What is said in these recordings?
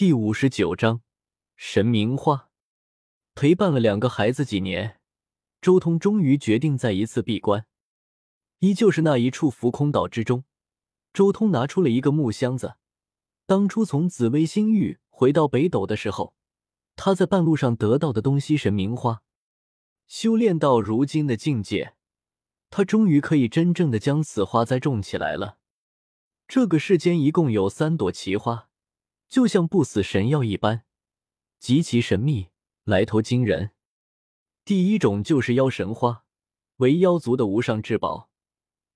第五十九章神明花。陪伴了两个孩子几年，周通终于决定再一次闭关。依旧是那一处浮空岛之中，周通拿出了一个木箱子。当初从紫薇星域回到北斗的时候，他在半路上得到的东西——神明花。修炼到如今的境界，他终于可以真正的将此花栽种起来了。这个世间一共有三朵奇花。就像不死神药一般，极其神秘，来头惊人。第一种就是妖神花，为妖族的无上至宝，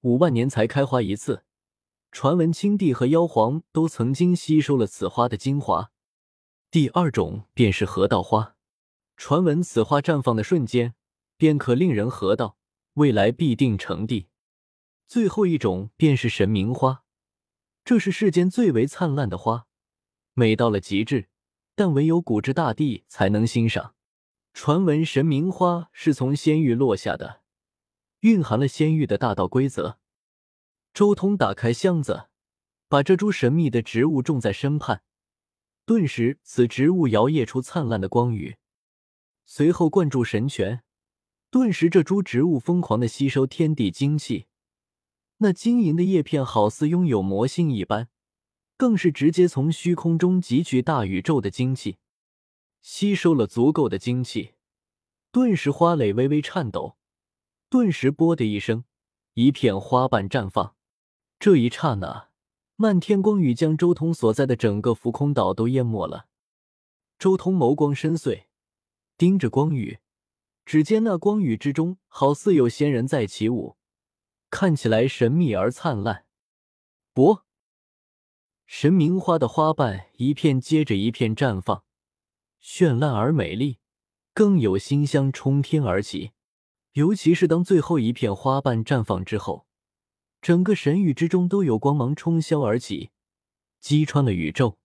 五万年才开花一次。传闻青帝和妖皇都曾经吸收了此花的精华。第二种便是河道花，传闻此花绽放的瞬间，便可令人河道，未来必定成帝。最后一种便是神明花，这是世间最为灿烂的花。美到了极致，但唯有古之大帝才能欣赏。传闻神明花是从仙域落下的，蕴含了仙域的大道规则。周通打开箱子，把这株神秘的植物种在身畔，顿时此植物摇曳出灿烂的光雨。随后灌注神泉，顿时这株植物疯狂的吸收天地精气，那晶莹的叶片好似拥有魔性一般。更是直接从虚空中汲取大宇宙的精气，吸收了足够的精气，顿时花蕾微微颤抖，顿时“啵”的一声，一片花瓣绽放。这一刹那，漫天光雨将周通所在的整个浮空岛都淹没了。周通眸光深邃，盯着光雨，只见那光雨之中好似有仙人在起舞，看起来神秘而灿烂。啵。神明花的花瓣一片接着一片绽放，绚烂而美丽，更有馨香冲天而起。尤其是当最后一片花瓣绽放之后，整个神域之中都有光芒冲霄而起，击穿了宇宙。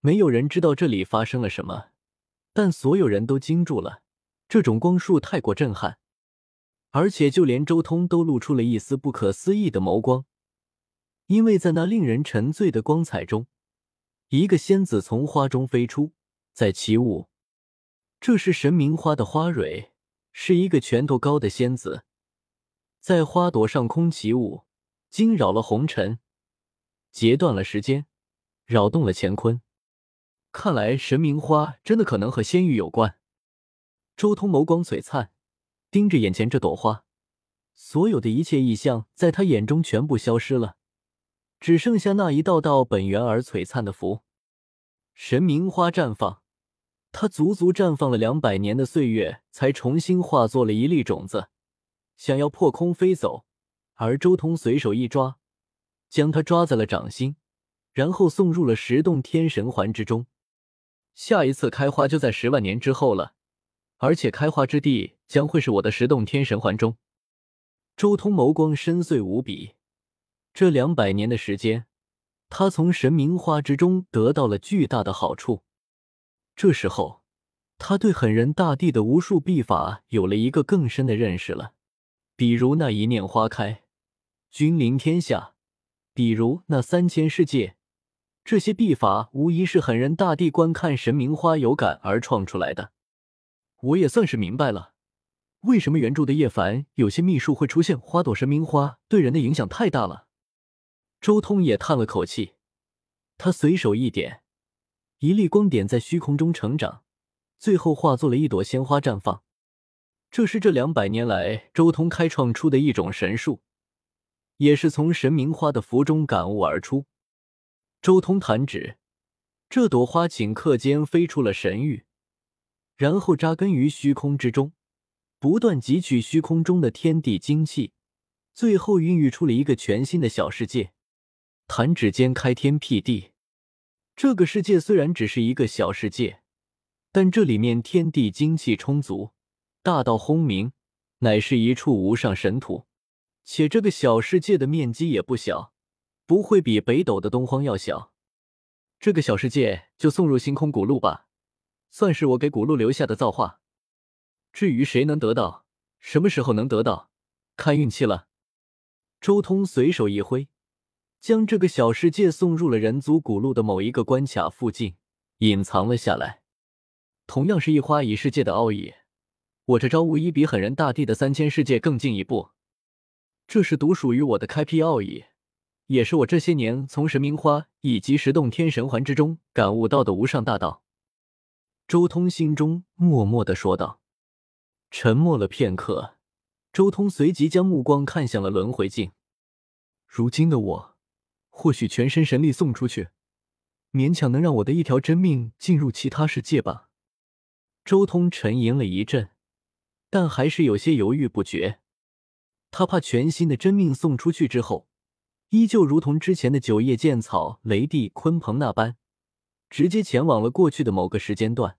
没有人知道这里发生了什么，但所有人都惊住了。这种光束太过震撼，而且就连周通都露出了一丝不可思议的眸光。因为在那令人沉醉的光彩中，一个仙子从花中飞出，在起舞。这是神明花的花蕊，是一个拳头高的仙子，在花朵上空起舞，惊扰了红尘，截断了时间，扰动了乾坤。看来神明花真的可能和仙域有关。周通眸光璀璨，盯着眼前这朵花，所有的一切异象在他眼中全部消失了。只剩下那一道道本源而璀璨的符，神明花绽放，它足足绽放了两百年的岁月，才重新化作了一粒种子，想要破空飞走。而周通随手一抓，将它抓在了掌心，然后送入了十洞天神环之中。下一次开花就在十万年之后了，而且开花之地将会是我的十洞天神环中。周通眸光深邃无比。这两百年的时间，他从神明花之中得到了巨大的好处。这时候，他对狠人大帝的无数秘法有了一个更深的认识了，比如那一念花开，君临天下；比如那三千世界，这些秘法无疑是狠人大帝观看神明花有感而创出来的。我也算是明白了。为什么原著的叶凡有些秘术会出现花朵神明花，对人的影响太大了。周通也叹了口气，他随手一点，一粒光点在虚空中成长，最后化作了一朵鲜花绽放。这是这两百年来周通开创出的一种神术，也是从神明花的符中感悟而出。周通弹指，这朵花顷刻间飞出了神域，然后扎根于虚空之中，不断汲取虚空中的天地精气，最后孕育出了一个全新的小世界。弹指间开天辟地，这个世界虽然只是一个小世界，但这里面天地精气充足，大道轰鸣，乃是一处无上神土。且这个小世界的面积也不小，不会比北斗的东荒要小。这个小世界就送入星空古路吧，算是我给古路留下的造化。至于谁能得到，什么时候能得到，看运气了。周通随手一挥。将这个小世界送入了人族古路的某一个关卡附近，隐藏了下来。同样是一花一世界的奥义，我这招无疑比狠人大帝的三千世界更进一步。这是独属于我的开辟奥义，也是我这些年从神明花以及十洞天神环之中感悟到的无上大道。周通心中默默的说道。沉默了片刻，周通随即将目光看向了轮回镜。如今的我，或许全身神力送出去，勉强能让我的一条真命进入其他世界吧。周通沉吟了一阵，但还是有些犹豫不决。他怕全新的真命送出去之后，依旧如同之前的九叶剑草、雷帝、鲲鹏那般，直接前往了过去的某个时间段。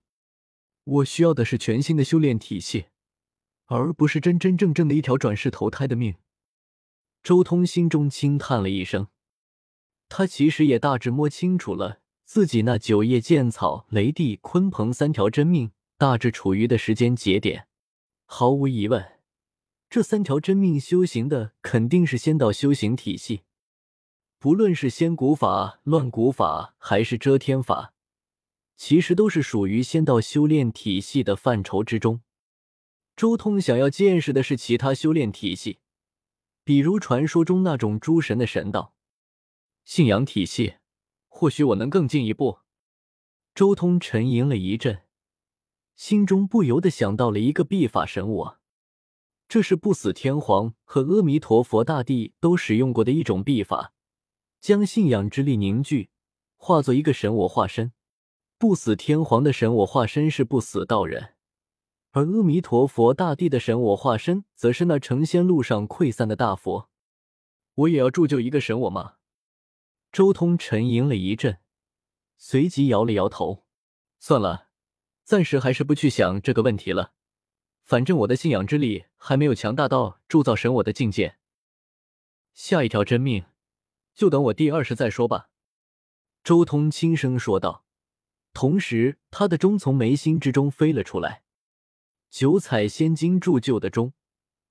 我需要的是全新的修炼体系，而不是真真正正的一条转世投胎的命。周通心中轻叹了一声，他其实也大致摸清楚了自己那九叶剑草、雷帝、鲲鹏三条真命。大致处于的时间节点，毫无疑问，这三条真命修行的肯定是仙道修行体系。不论是仙古法、乱古法，还是遮天法，其实都是属于仙道修炼体系的范畴之中。周通想要见识的是其他修炼体系，比如传说中那种诸神的神道、信仰体系，或许我能更进一步。周通沉吟了一阵。心中不由得想到了一个秘法神我，这是不死天皇和阿弥陀佛大帝都使用过的一种秘法，将信仰之力凝聚，化作一个神我化身。不死天皇的神我化身是不死道人，而阿弥陀佛大帝的神我化身则是那成仙路上溃散的大佛。我也要铸就一个神我吗？周通沉吟了一阵，随即摇了摇头，算了。暂时还是不去想这个问题了，反正我的信仰之力还没有强大到铸造神我的境界。下一条真命，就等我第二世再说吧。”周通轻声说道，同时他的钟从眉心之中飞了出来，九彩仙金铸就的钟，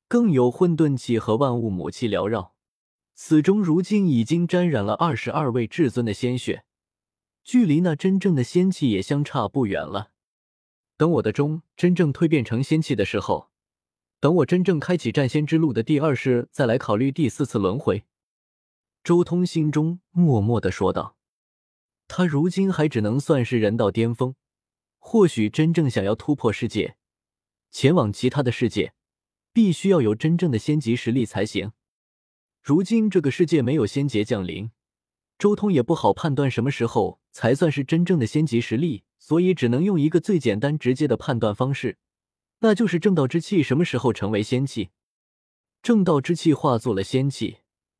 更有混沌气和万物母气缭绕。此钟如今已经沾染了二十二位至尊的鲜血，距离那真正的仙气也相差不远了。等我的钟真正蜕变成仙气的时候，等我真正开启战仙之路的第二世，再来考虑第四次轮回。周通心中默默的说道：“他如今还只能算是人道巅峰，或许真正想要突破世界，前往其他的世界，必须要有真正的仙级实力才行。如今这个世界没有仙劫降临，周通也不好判断什么时候才算是真正的仙级实力。”所以只能用一个最简单直接的判断方式，那就是正道之气什么时候成为仙气。正道之气化作了仙气，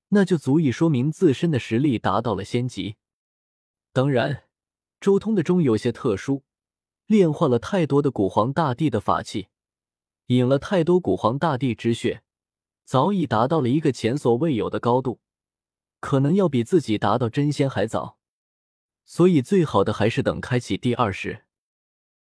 那就足以说明自身的实力达到了仙级。当然，周通的钟有些特殊，炼化了太多的古皇大帝的法器，饮了太多古皇大帝之血，早已达到了一个前所未有的高度，可能要比自己达到真仙还早。所以，最好的还是等开启第二世。